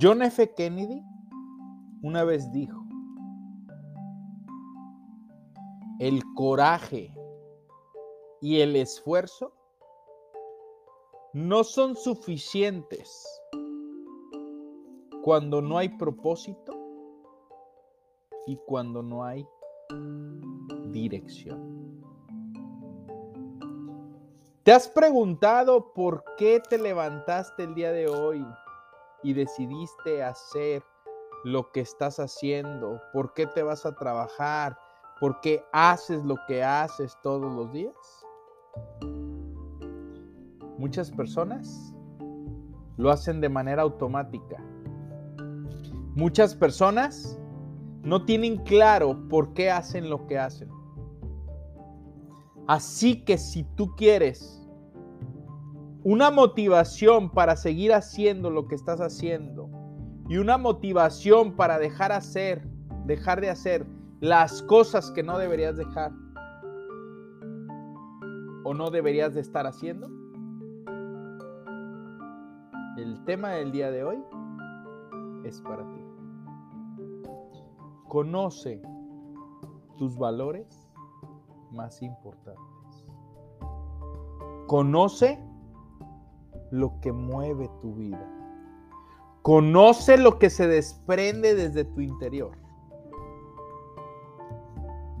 John F. Kennedy una vez dijo, el coraje y el esfuerzo no son suficientes cuando no hay propósito y cuando no hay dirección. ¿Te has preguntado por qué te levantaste el día de hoy y decidiste hacer lo que estás haciendo, por qué te vas a trabajar, por qué haces lo que haces todos los días. Muchas personas lo hacen de manera automática. Muchas personas no tienen claro por qué hacen lo que hacen. Así que si tú quieres una motivación para seguir haciendo lo que estás haciendo y una motivación para dejar hacer, dejar de hacer las cosas que no deberías dejar o no deberías de estar haciendo. El tema del día de hoy es para ti. Conoce tus valores más importantes. Conoce lo que mueve tu vida. Conoce lo que se desprende desde tu interior.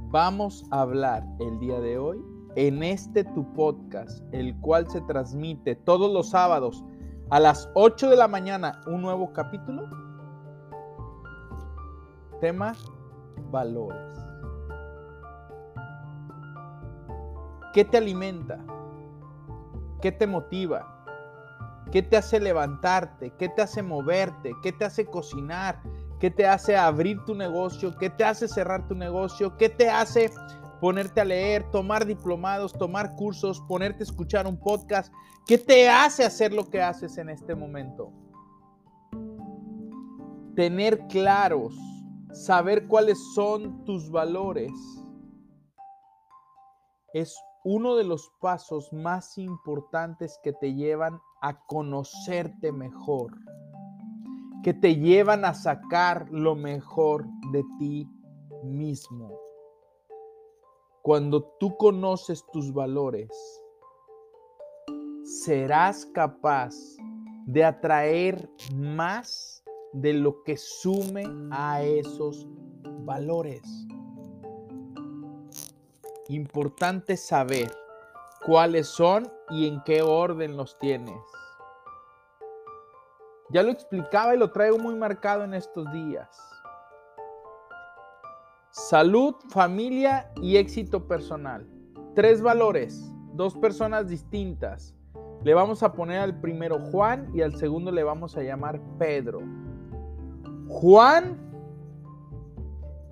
Vamos a hablar el día de hoy en este tu podcast, el cual se transmite todos los sábados a las 8 de la mañana, un nuevo capítulo. Tema valores. ¿Qué te alimenta? ¿Qué te motiva? ¿Qué te hace levantarte? ¿Qué te hace moverte? ¿Qué te hace cocinar? ¿Qué te hace abrir tu negocio? ¿Qué te hace cerrar tu negocio? ¿Qué te hace ponerte a leer, tomar diplomados, tomar cursos, ponerte a escuchar un podcast? ¿Qué te hace hacer lo que haces en este momento? Tener claros, saber cuáles son tus valores es uno de los pasos más importantes que te llevan a conocerte mejor, que te llevan a sacar lo mejor de ti mismo. Cuando tú conoces tus valores, serás capaz de atraer más de lo que sume a esos valores importante saber cuáles son y en qué orden los tienes. Ya lo explicaba y lo traigo muy marcado en estos días. Salud, familia y éxito personal. Tres valores, dos personas distintas. Le vamos a poner al primero Juan y al segundo le vamos a llamar Pedro. Juan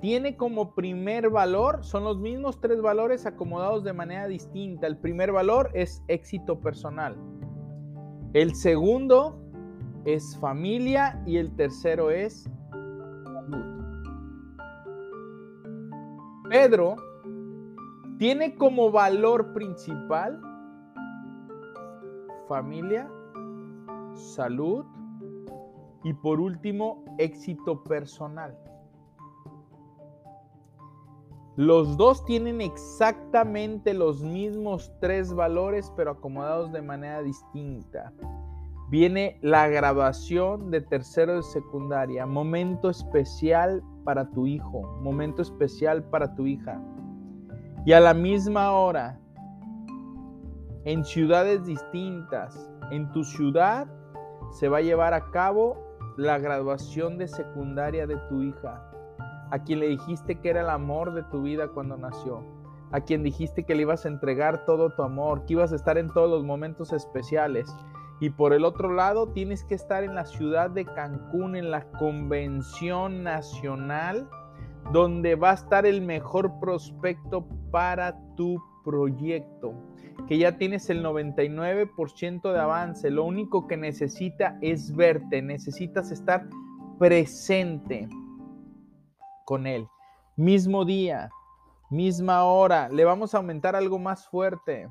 tiene como primer valor, son los mismos tres valores acomodados de manera distinta. El primer valor es éxito personal. El segundo es familia y el tercero es salud. Pedro tiene como valor principal familia, salud y por último éxito personal. Los dos tienen exactamente los mismos tres valores, pero acomodados de manera distinta. Viene la grabación de tercero de secundaria, momento especial para tu hijo, momento especial para tu hija. Y a la misma hora, en ciudades distintas, en tu ciudad se va a llevar a cabo la graduación de secundaria de tu hija a quien le dijiste que era el amor de tu vida cuando nació, a quien dijiste que le ibas a entregar todo tu amor, que ibas a estar en todos los momentos especiales, Y por el otro lado, tienes que estar en la ciudad de Cancún, en la convención nacional, donde va a estar el mejor prospecto para tu proyecto, que ya tienes el 99% de avance. Lo único que necesita es verte, necesitas estar presente con él. Mismo día, misma hora, le vamos a aumentar algo más fuerte.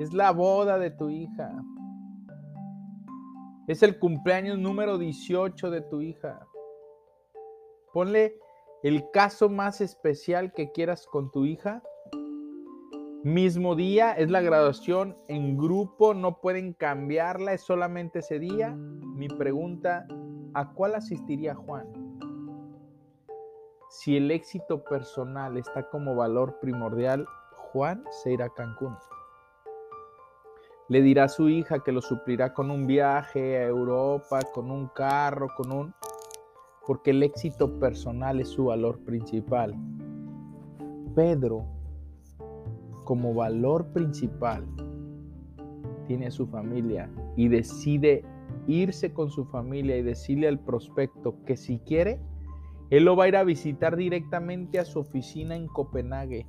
Es la boda de tu hija. Es el cumpleaños número 18 de tu hija. Ponle el caso más especial que quieras con tu hija. Mismo día, es la graduación en grupo, no pueden cambiarla, es solamente ese día. Mi pregunta, ¿a cuál asistiría Juan? Si el éxito personal está como valor primordial, Juan se irá a Cancún. Le dirá a su hija que lo suplirá con un viaje a Europa, con un carro, con un... porque el éxito personal es su valor principal. Pedro, como valor principal, tiene a su familia y decide irse con su familia y decirle al prospecto que si quiere, él lo va a ir a visitar directamente a su oficina en Copenhague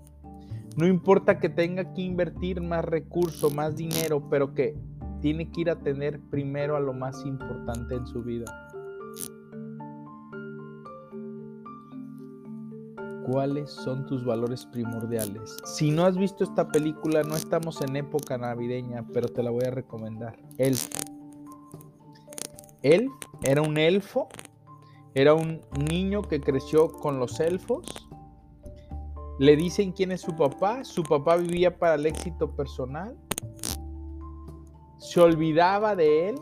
no importa que tenga que invertir más recursos, más dinero, pero que tiene que ir a tener primero a lo más importante en su vida. ¿Cuáles son tus valores primordiales? Si no has visto esta película, no estamos en época navideña, pero te la voy a recomendar. Él. Él era un elfo, era un niño que creció con los elfos le dicen quién es su papá. Su papá vivía para el éxito personal. Se olvidaba de él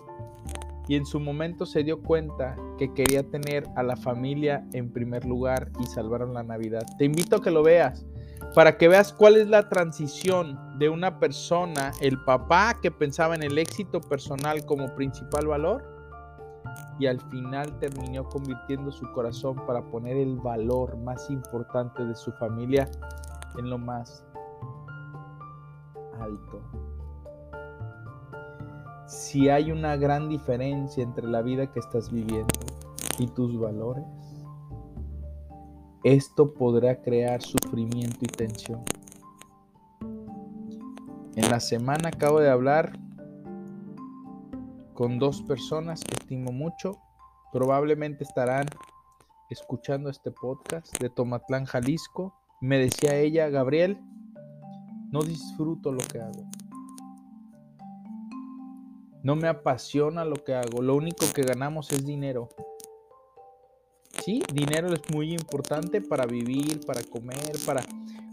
y en su momento se dio cuenta que quería tener a la familia en primer lugar y salvaron la Navidad. Te invito a que lo veas para que veas cuál es la transición de una persona, el papá que pensaba en el éxito personal como principal valor y al final terminó convirtiendo su corazón para poner el valor más importante de su familia en lo más alto. Si hay una gran diferencia entre la vida que estás viviendo y tus valores, esto podrá crear sufrimiento y tensión. En la semana acabo de hablar con dos personas que estimo mucho. Probablemente estarán escuchando este podcast de Tomatlán, Jalisco. Me decía ella, Gabriel, no disfruto lo que hago. No me apasiona lo que hago. Lo único que ganamos es dinero. Sí, dinero es muy importante para vivir, para comer, para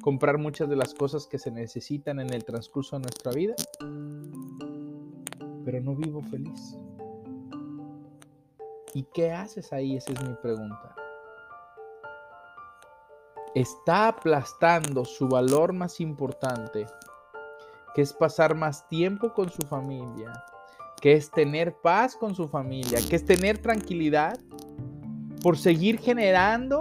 comprar muchas de las cosas que se necesitan en el transcurso de nuestra vida pero no vivo feliz. ¿Y qué haces ahí? Esa es mi pregunta. Está aplastando su valor más importante, que es pasar más tiempo con su familia, que es tener paz con su familia, que es tener tranquilidad, por seguir generando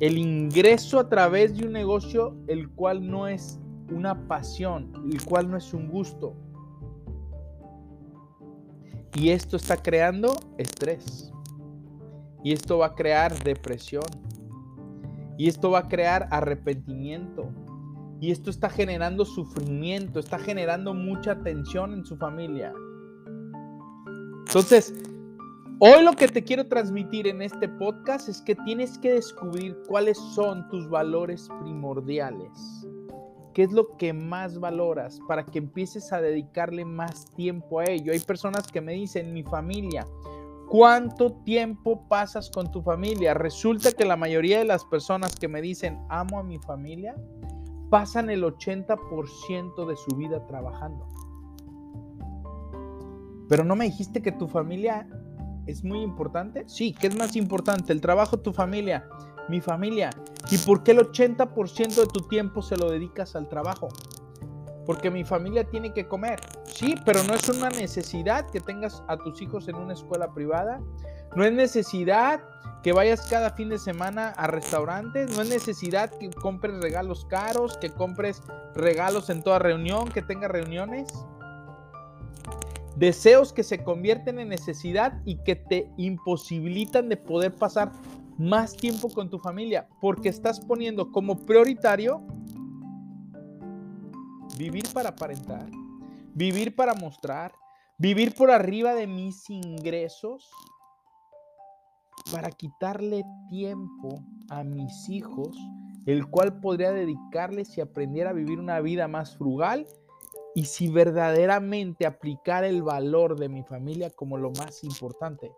el ingreso a través de un negocio el cual no es una pasión, el cual no es un gusto, y esto está creando estrés. Y esto va a crear depresión. Y esto va a crear arrepentimiento. Y esto está generando sufrimiento, está generando mucha tensión en su familia. Entonces, hoy lo que te quiero transmitir en este podcast es que tienes que descubrir cuáles son tus valores primordiales. ¿Qué es lo que más valoras para que empieces a dedicarle más tiempo a ello? Hay personas que me dicen, mi familia, ¿cuánto tiempo pasas con tu familia? Resulta que la mayoría de las personas que me dicen, amo a mi familia, pasan el 80% de su vida trabajando. Pero no me dijiste que tu familia es muy importante. Sí, ¿qué es más importante? El trabajo, tu familia mi familia. ¿Y por qué el 80% de tu tiempo se lo dedicas al trabajo? Porque mi familia tiene que comer. Sí, pero no es una necesidad que tengas a tus hijos en una escuela privada. No es necesidad que vayas cada fin de semana a restaurantes. No es necesidad que compres regalos caros, que compres regalos en toda reunión, que tengas reuniones. Deseos que se convierten en necesidad y que te imposibilitan de poder pasar más tiempo con tu familia porque estás poniendo como prioritario vivir para aparentar, vivir para mostrar, vivir por arriba de mis ingresos para quitarle tiempo a mis hijos, el cual podría dedicarles y aprender a vivir una vida más frugal y si verdaderamente aplicar el valor de mi familia como lo más importante.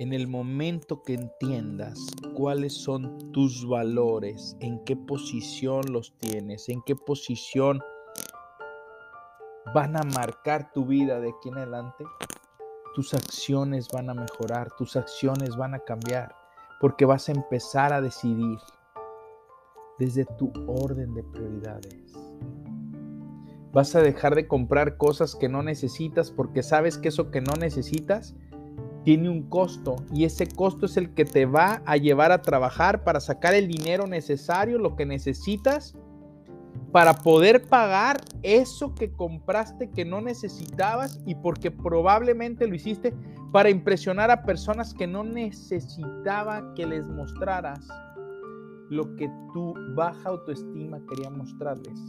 En el momento que entiendas cuáles son tus valores, en qué posición los tienes, en qué posición van a marcar tu vida de aquí en adelante, tus acciones van a mejorar, tus acciones van a cambiar, porque vas a empezar a decidir desde tu orden de prioridades. Vas a dejar de comprar cosas que no necesitas porque sabes que eso que no necesitas tiene un costo y ese costo es el que te va a llevar a trabajar para sacar el dinero necesario, lo que necesitas para poder pagar eso que compraste que no necesitabas y porque probablemente lo hiciste para impresionar a personas que no necesitaba que les mostraras lo que tu baja autoestima quería mostrarles.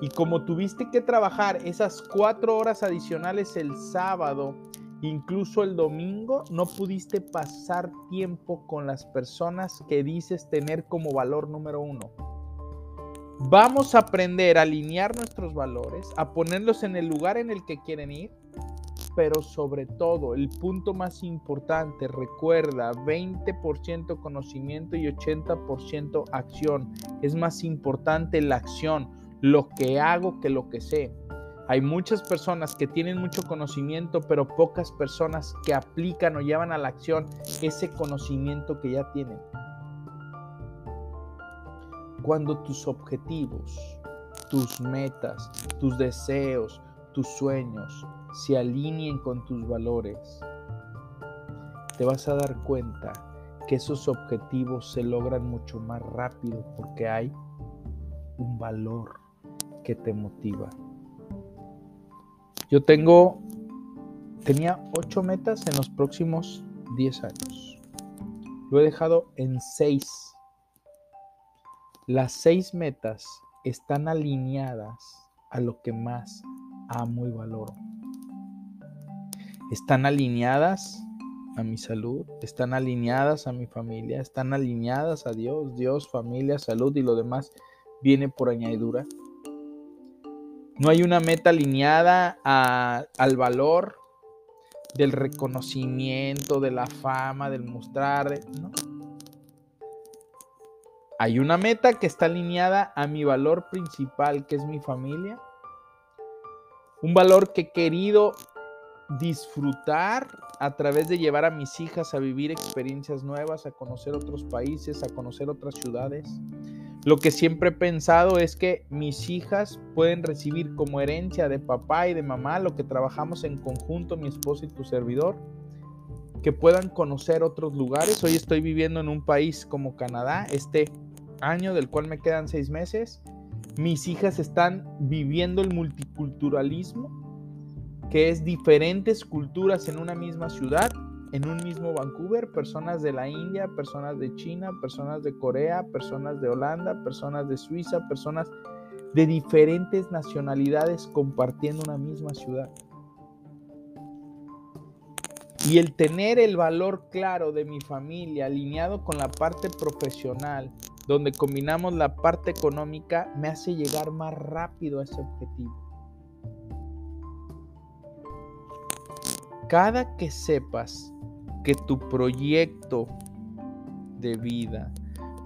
Y como tuviste que trabajar esas cuatro horas adicionales el sábado Incluso el domingo no pudiste pasar tiempo con las personas que dices tener como valor número uno. Vamos a aprender a alinear nuestros valores, a ponerlos en el lugar en el que quieren ir, pero sobre todo, el punto más importante, recuerda, 20% conocimiento y 80% acción. Es más importante la acción, lo que hago que lo que sé. Hay muchas personas que tienen mucho conocimiento, pero pocas personas que aplican o llevan a la acción ese conocimiento que ya tienen. Cuando tus objetivos, tus metas, tus deseos, tus sueños se alineen con tus valores, te vas a dar cuenta que esos objetivos se logran mucho más rápido porque hay un valor que te motiva. Yo tengo, tenía ocho metas en los próximos 10 años. Lo he dejado en seis. Las seis metas están alineadas a lo que más amo y valoro. Están alineadas a mi salud, están alineadas a mi familia, están alineadas a Dios, Dios, familia, salud y lo demás viene por añadidura. No hay una meta alineada al valor del reconocimiento, de la fama, del mostrar. Hay una meta que está alineada a mi valor principal, que es mi familia. Un valor que he querido disfrutar a través de llevar a mis hijas a vivir experiencias nuevas, a conocer otros países, a conocer otras ciudades. Lo que siempre he pensado es que mis hijas pueden recibir como herencia de papá y de mamá lo que trabajamos en conjunto, mi esposo y tu servidor, que puedan conocer otros lugares. Hoy estoy viviendo en un país como Canadá, este año del cual me quedan seis meses. Mis hijas están viviendo el multiculturalismo, que es diferentes culturas en una misma ciudad en un mismo Vancouver, personas de la India, personas de China, personas de Corea, personas de Holanda, personas de Suiza, personas de diferentes nacionalidades compartiendo una misma ciudad. Y el tener el valor claro de mi familia alineado con la parte profesional, donde combinamos la parte económica, me hace llegar más rápido a ese objetivo. Cada que sepas que tu proyecto de vida,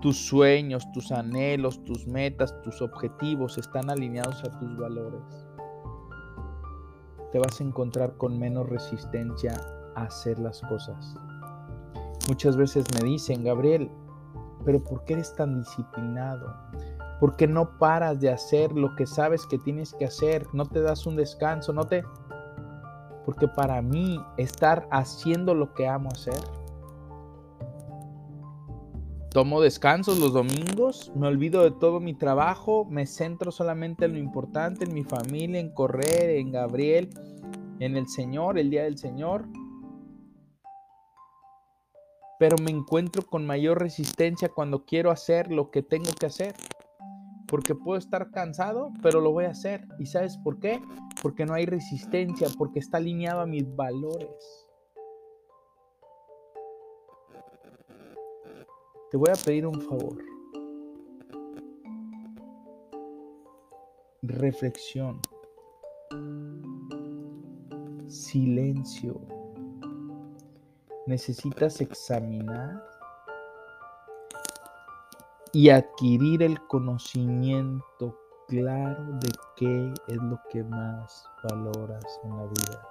tus sueños, tus anhelos, tus metas, tus objetivos están alineados a tus valores, te vas a encontrar con menos resistencia a hacer las cosas. Muchas veces me dicen, Gabriel, pero ¿por qué eres tan disciplinado? ¿Por qué no paras de hacer lo que sabes que tienes que hacer? ¿No te das un descanso? ¿No te porque para mí estar haciendo lo que amo hacer Tomo descansos los domingos, me olvido de todo mi trabajo, me centro solamente en lo importante, en mi familia, en correr, en Gabriel, en el Señor, el día del Señor. Pero me encuentro con mayor resistencia cuando quiero hacer lo que tengo que hacer. Porque puedo estar cansado, pero lo voy a hacer. ¿Y sabes por qué? Porque no hay resistencia, porque está alineado a mis valores. Te voy a pedir un favor. Reflexión. Silencio. Necesitas examinar y adquirir el conocimiento claro de qué es lo que más valoras en la vida.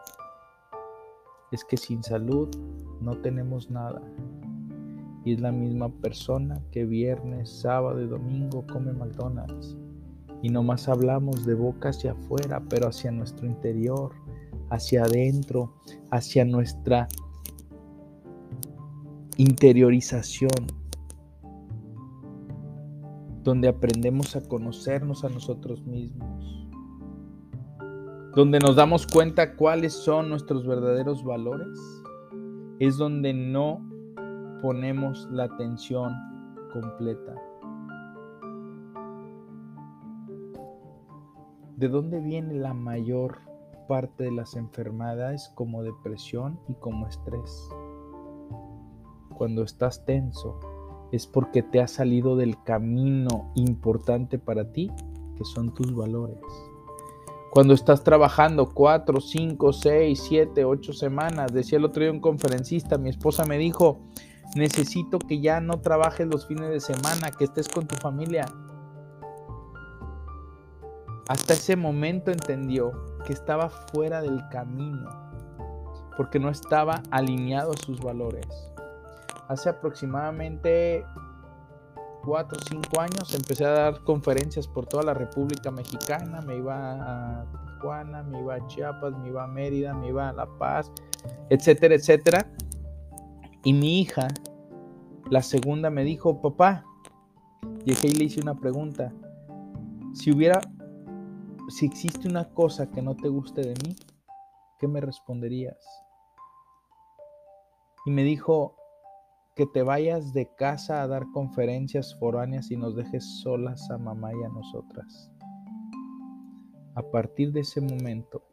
Es que sin salud no tenemos nada y es la misma persona que viernes, sábado y domingo come McDonald's. Y nomás hablamos de boca hacia afuera, pero hacia nuestro interior, hacia adentro, hacia nuestra interiorización, donde aprendemos a conocernos a nosotros mismos, donde nos damos cuenta cuáles son nuestros verdaderos valores, es donde no ponemos la atención completa. ¿De dónde viene la mayor parte de las enfermedades como depresión y como estrés? Cuando estás tenso es porque te has salido del camino importante para ti, que son tus valores. Cuando estás trabajando cuatro, cinco, seis, siete, ocho semanas, decía el otro día un conferencista, mi esposa me dijo, Necesito que ya no trabajes los fines de semana, que estés con tu familia. Hasta ese momento entendió que estaba fuera del camino, porque no estaba alineado a sus valores. Hace aproximadamente 4 o 5 años empecé a dar conferencias por toda la República Mexicana, me iba a Tijuana, me iba a Chiapas, me iba a Mérida, me iba a La Paz, etcétera, etcétera. Y mi hija, la segunda, me dijo, papá, y ahí le hice una pregunta, si hubiera, si existe una cosa que no te guste de mí, ¿qué me responderías? Y me dijo, que te vayas de casa a dar conferencias foráneas y nos dejes solas a mamá y a nosotras. A partir de ese momento,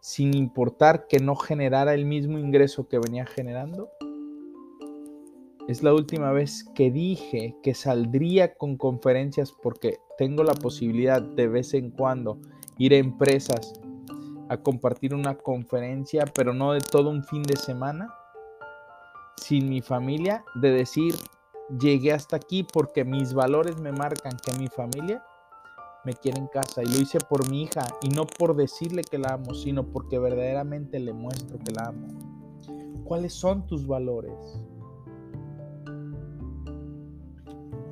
sin importar que no generara el mismo ingreso que venía generando, es la última vez que dije que saldría con conferencias porque tengo la posibilidad de vez en cuando ir a empresas a compartir una conferencia, pero no de todo un fin de semana, sin mi familia, de decir, llegué hasta aquí porque mis valores me marcan que mi familia me quiere en casa. Y lo hice por mi hija, y no por decirle que la amo, sino porque verdaderamente le muestro que la amo. ¿Cuáles son tus valores?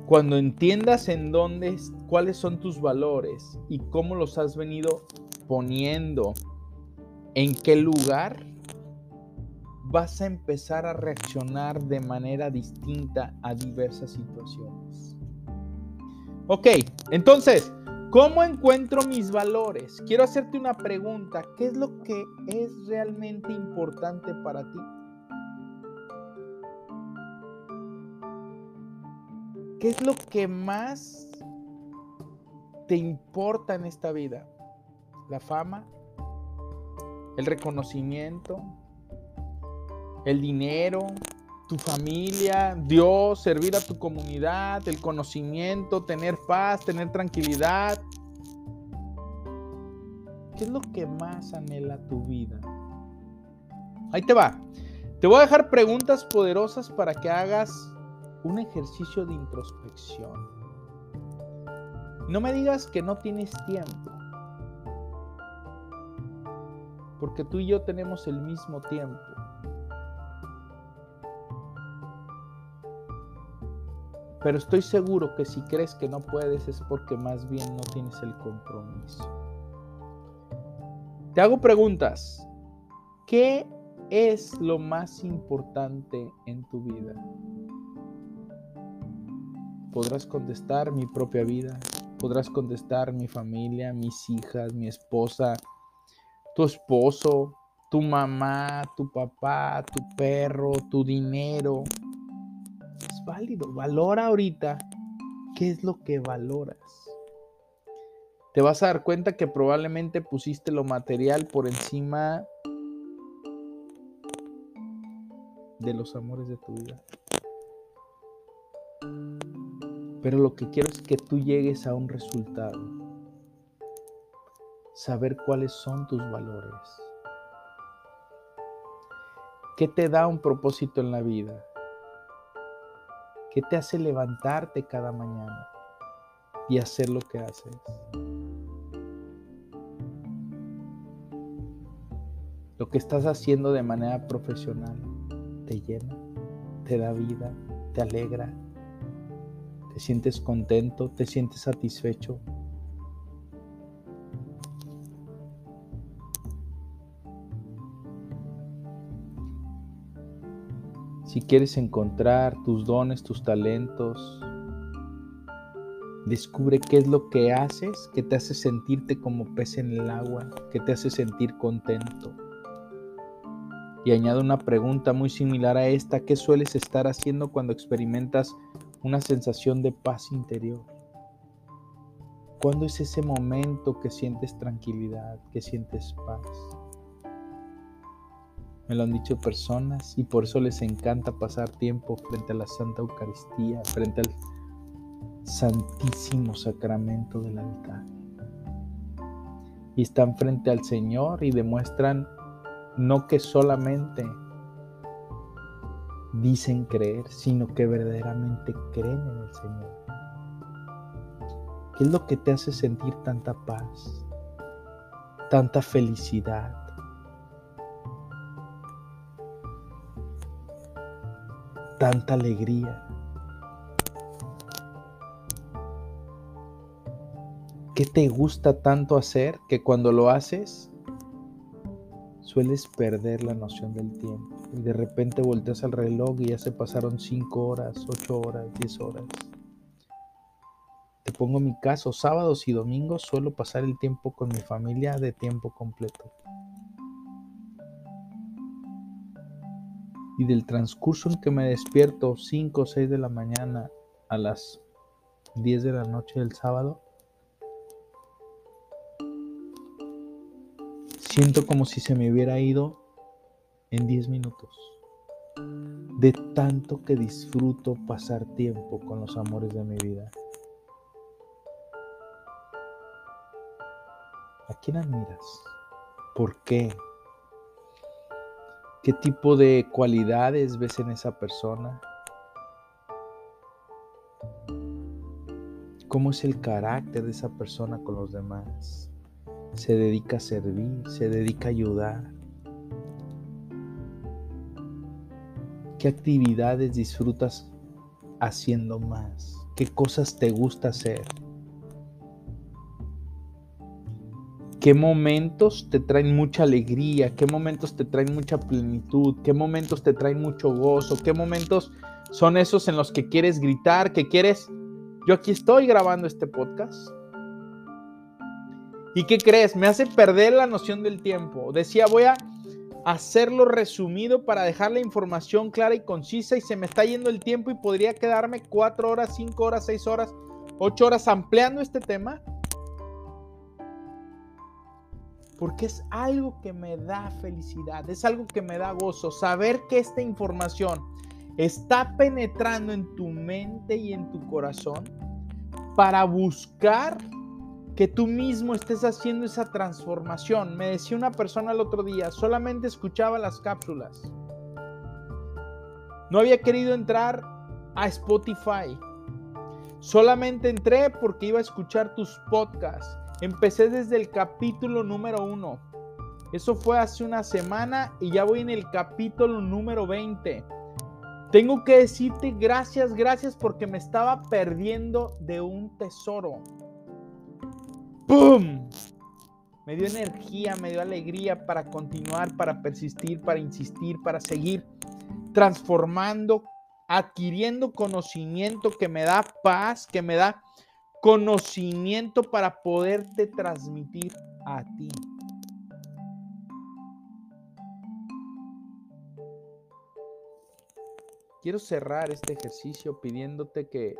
Cuando entiendas en dónde, cuáles son tus valores y cómo los has venido poniendo, en qué lugar, vas a empezar a reaccionar de manera distinta a diversas situaciones. Ok, entonces, ¿cómo encuentro mis valores? Quiero hacerte una pregunta. ¿Qué es lo que es realmente importante para ti? ¿Qué es lo que más te importa en esta vida? ¿La fama? ¿El reconocimiento? ¿El dinero? ¿Tu familia? ¿Dios? ¿Servir a tu comunidad? ¿El conocimiento? ¿Tener paz? ¿Tener tranquilidad? ¿Qué es lo que más anhela tu vida? Ahí te va. Te voy a dejar preguntas poderosas para que hagas un ejercicio de introspección. No me digas que no tienes tiempo, porque tú y yo tenemos el mismo tiempo. Pero estoy seguro que si crees que no puedes es porque más bien no tienes el compromiso. Te hago preguntas. ¿Qué es lo más importante en tu vida? podrás contestar mi propia vida, podrás contestar mi familia, mis hijas, mi esposa, tu esposo, tu mamá, tu papá, tu perro, tu dinero. Válido. Valora ahorita qué es lo que valoras. Te vas a dar cuenta que probablemente pusiste lo material por encima de los amores de tu vida. Pero lo que quiero es que tú llegues a un resultado. Saber cuáles son tus valores. ¿Qué te da un propósito en la vida? ¿Qué te hace levantarte cada mañana y hacer lo que haces? Lo que estás haciendo de manera profesional te llena, te da vida, te alegra, te sientes contento, te sientes satisfecho. Si quieres encontrar tus dones, tus talentos, descubre qué es lo que haces que te hace sentirte como pez en el agua, que te hace sentir contento. Y añado una pregunta muy similar a esta, ¿qué sueles estar haciendo cuando experimentas una sensación de paz interior? ¿Cuándo es ese momento que sientes tranquilidad, que sientes paz? Me lo han dicho personas y por eso les encanta pasar tiempo frente a la Santa Eucaristía, frente al Santísimo Sacramento del altar. Y están frente al Señor y demuestran no que solamente dicen creer, sino que verdaderamente creen en el Señor. ¿Qué es lo que te hace sentir tanta paz, tanta felicidad? Tanta alegría. ¿Qué te gusta tanto hacer que cuando lo haces sueles perder la noción del tiempo? y de repente volteas al reloj y ya se pasaron 5 horas, 8 horas, 10 horas. Te pongo mi caso, sábados y domingos suelo pasar el tiempo con mi familia de tiempo completo. Y del transcurso en que me despierto 5 o 6 de la mañana a las 10 de la noche del sábado, siento como si se me hubiera ido en 10 minutos. De tanto que disfruto pasar tiempo con los amores de mi vida. ¿A quién admiras? ¿Por qué? ¿Qué tipo de cualidades ves en esa persona? ¿Cómo es el carácter de esa persona con los demás? ¿Se dedica a servir? ¿Se dedica a ayudar? ¿Qué actividades disfrutas haciendo más? ¿Qué cosas te gusta hacer? ¿Qué momentos te traen mucha alegría? ¿Qué momentos te traen mucha plenitud? ¿Qué momentos te traen mucho gozo? ¿Qué momentos son esos en los que quieres gritar, que quieres... Yo aquí estoy grabando este podcast. ¿Y qué crees? Me hace perder la noción del tiempo. Decía, voy a hacerlo resumido para dejar la información clara y concisa y se me está yendo el tiempo y podría quedarme cuatro horas, cinco horas, seis horas, ocho horas ampliando este tema. Porque es algo que me da felicidad, es algo que me da gozo, saber que esta información está penetrando en tu mente y en tu corazón para buscar que tú mismo estés haciendo esa transformación. Me decía una persona el otro día, solamente escuchaba las cápsulas. No había querido entrar a Spotify. Solamente entré porque iba a escuchar tus podcasts. Empecé desde el capítulo número uno. Eso fue hace una semana y ya voy en el capítulo número 20. Tengo que decirte gracias, gracias porque me estaba perdiendo de un tesoro. ¡Pum! Me dio energía, me dio alegría para continuar, para persistir, para insistir, para seguir transformando adquiriendo conocimiento que me da paz, que me da conocimiento para poderte transmitir a ti. Quiero cerrar este ejercicio pidiéndote que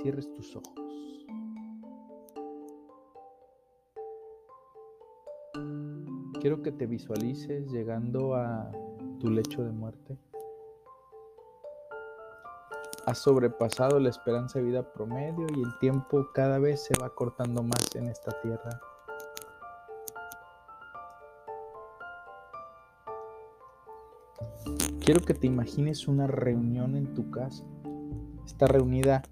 cierres tus ojos. Quiero que te visualices llegando a tu lecho de muerte. Has sobrepasado la esperanza de vida promedio y el tiempo cada vez se va cortando más en esta tierra. Quiero que te imagines una reunión en tu casa. Está reunida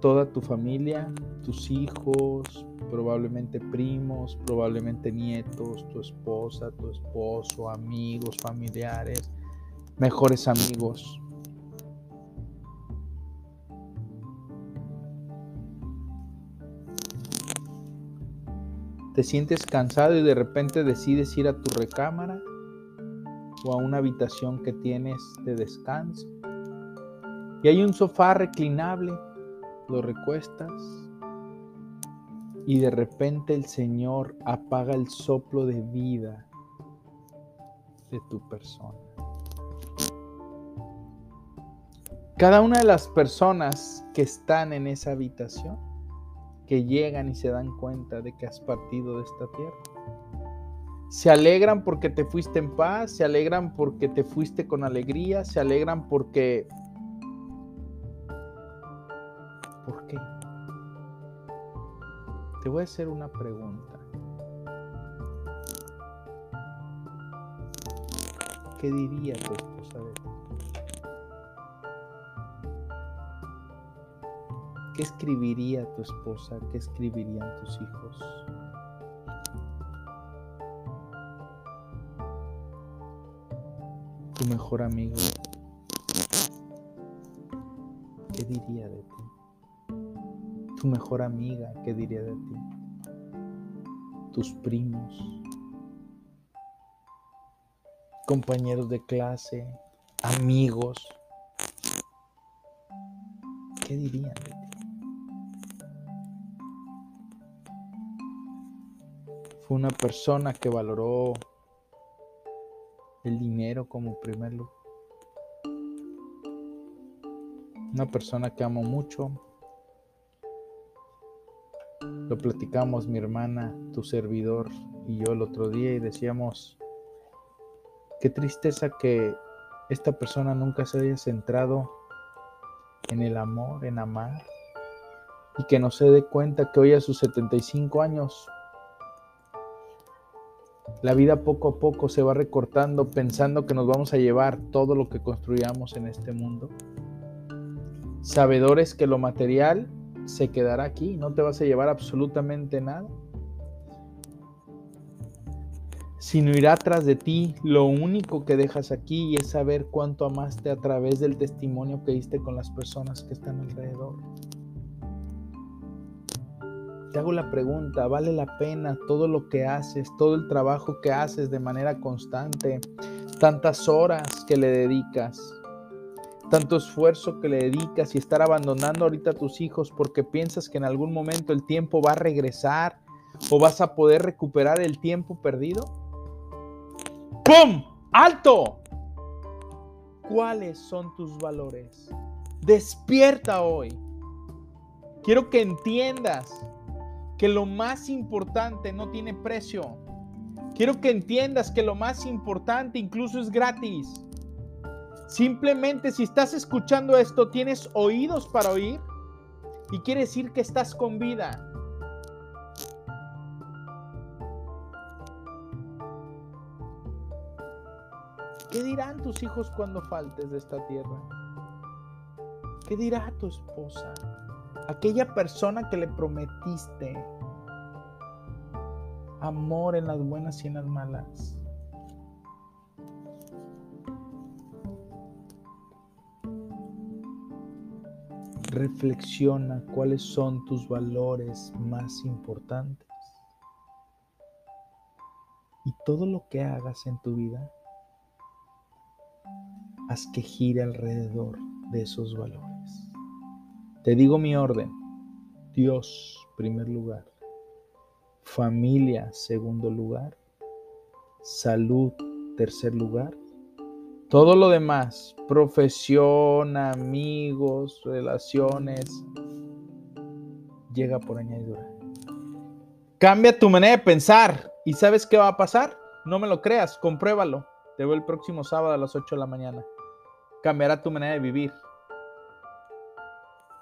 toda tu familia, tus hijos, probablemente primos, probablemente nietos, tu esposa, tu esposo, amigos, familiares, mejores amigos. Te sientes cansado y de repente decides ir a tu recámara o a una habitación que tienes de descanso. Y hay un sofá reclinable, lo recuestas y de repente el Señor apaga el soplo de vida de tu persona. Cada una de las personas que están en esa habitación, llegan y se dan cuenta de que has partido de esta tierra, se alegran porque te fuiste en paz, se alegran porque te fuiste con alegría, se alegran porque... ¿Por qué? Te voy a hacer una pregunta. ¿Qué diría ¿Qué escribiría tu esposa? ¿Qué escribirían tus hijos? tu mejor amigo, ¿qué diría de ti? Tu mejor amiga, ¿qué diría de ti? Tus primos, compañeros de clase, amigos, ¿qué dirían de ti? Fue una persona que valoró el dinero como primer lugar. Una persona que amo mucho. Lo platicamos mi hermana, tu servidor y yo el otro día y decíamos, qué tristeza que esta persona nunca se haya centrado en el amor, en amar, y que no se dé cuenta que hoy a sus 75 años la vida poco a poco se va recortando pensando que nos vamos a llevar todo lo que construyamos en este mundo. Sabedores que lo material se quedará aquí, no te vas a llevar absolutamente nada. Sino irá tras de ti, lo único que dejas aquí es saber cuánto amaste a través del testimonio que diste con las personas que están alrededor. Te hago la pregunta, ¿vale la pena todo lo que haces, todo el trabajo que haces de manera constante, tantas horas que le dedicas, tanto esfuerzo que le dedicas y estar abandonando ahorita a tus hijos porque piensas que en algún momento el tiempo va a regresar o vas a poder recuperar el tiempo perdido? ¡Pum! ¡Alto! ¿Cuáles son tus valores? Despierta hoy. Quiero que entiendas que lo más importante no tiene precio. Quiero que entiendas que lo más importante incluso es gratis. Simplemente si estás escuchando esto, tienes oídos para oír y quiere decir que estás con vida. ¿Qué dirán tus hijos cuando faltes de esta tierra? ¿Qué dirá tu esposa? Aquella persona que le prometiste amor en las buenas y en las malas. Reflexiona cuáles son tus valores más importantes. Y todo lo que hagas en tu vida, haz que gire alrededor de esos valores. Te digo mi orden. Dios, primer lugar. Familia, segundo lugar. Salud, tercer lugar. Todo lo demás, profesión, amigos, relaciones, llega por añadidura. Cambia tu manera de pensar y ¿sabes qué va a pasar? No me lo creas, compruébalo. Te veo el próximo sábado a las 8 de la mañana. Cambiará tu manera de vivir.